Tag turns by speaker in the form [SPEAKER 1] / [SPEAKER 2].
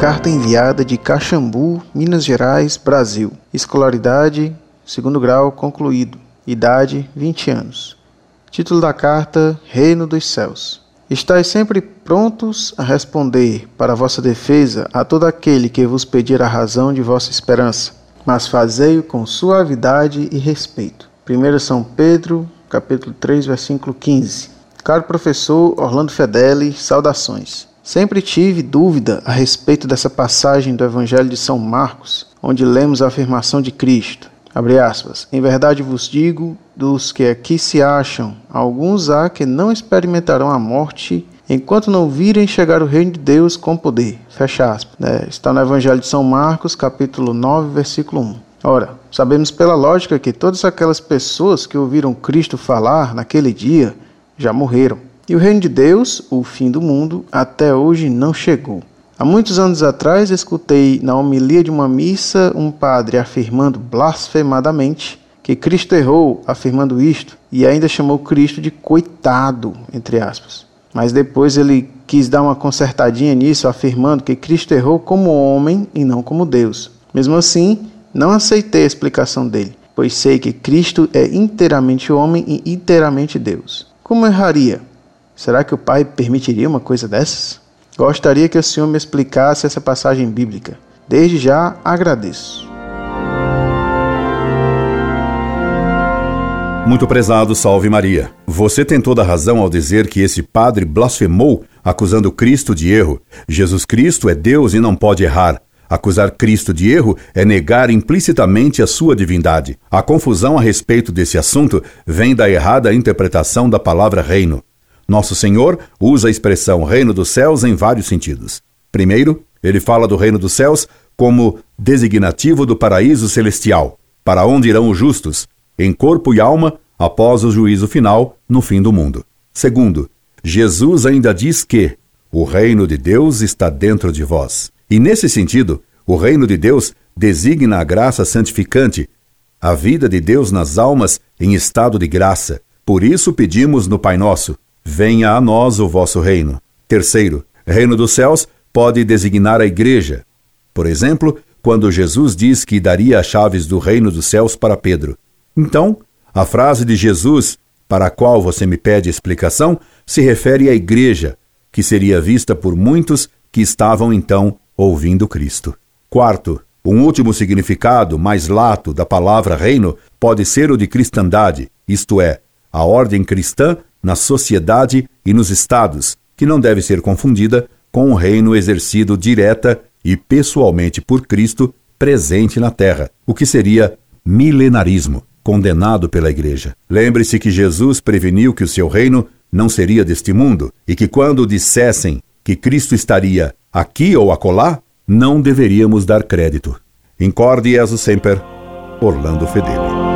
[SPEAKER 1] carta enviada de Caxambu, Minas Gerais, Brasil. Escolaridade, segundo grau concluído. Idade, 20 anos. Título da carta: Reino dos Céus. Estais sempre prontos a responder para vossa defesa a todo aquele que vos pedir a razão de vossa esperança, mas fazei-o com suavidade e respeito. 1 São Pedro, capítulo 3, versículo 15. Caro professor Orlando Fedeli, saudações. Sempre tive dúvida a respeito dessa passagem do Evangelho de São Marcos, onde lemos a afirmação de Cristo. Aspas, em verdade vos digo, dos que aqui se acham, alguns há que não experimentarão a morte enquanto não virem chegar o reino de Deus com poder. Fecha aspas. É, está no Evangelho de São Marcos, capítulo 9, versículo 1. Ora, sabemos pela lógica que todas aquelas pessoas que ouviram Cristo falar naquele dia já morreram. E o reino de Deus, o fim do mundo, até hoje não chegou. Há muitos anos atrás escutei na homilia de uma missa um padre afirmando blasfemadamente que Cristo errou afirmando isto e ainda chamou Cristo de coitado, entre aspas. Mas depois ele quis dar uma consertadinha nisso, afirmando que Cristo errou como homem e não como Deus. Mesmo assim, não aceitei a explicação dele, pois sei que Cristo é inteiramente homem e inteiramente Deus. Como erraria? Será que o pai permitiria uma coisa dessas? Gostaria que o senhor me explicasse essa passagem bíblica. Desde já agradeço.
[SPEAKER 2] Muito prezado, salve Maria. Você tem toda a razão ao dizer que esse padre blasfemou acusando Cristo de erro. Jesus Cristo é Deus e não pode errar. Acusar Cristo de erro é negar implicitamente a sua divindade. A confusão a respeito desse assunto vem da errada interpretação da palavra reino. Nosso Senhor usa a expressão reino dos céus em vários sentidos. Primeiro, ele fala do reino dos céus como designativo do paraíso celestial, para onde irão os justos, em corpo e alma, após o juízo final, no fim do mundo. Segundo, Jesus ainda diz que o reino de Deus está dentro de vós. E nesse sentido, o reino de Deus designa a graça santificante, a vida de Deus nas almas em estado de graça. Por isso pedimos no Pai Nosso: venha a nós o vosso reino. Terceiro, reino dos céus pode designar a igreja. Por exemplo, quando Jesus diz que daria as chaves do reino dos céus para Pedro. Então, a frase de Jesus, para a qual você me pede explicação, se refere à igreja, que seria vista por muitos que estavam então ouvindo Cristo. Quarto, um último significado mais lato da palavra reino pode ser o de cristandade, isto é, a ordem cristã na sociedade e nos estados, que não deve ser confundida com o reino exercido direta e pessoalmente por Cristo presente na terra, o que seria milenarismo, condenado pela Igreja. Lembre-se que Jesus preveniu que o seu reino não seria deste mundo e que quando dissessem que Cristo estaria aqui ou acolá, não deveríamos dar crédito. Incorde Jesus Semper, Orlando Fedeli.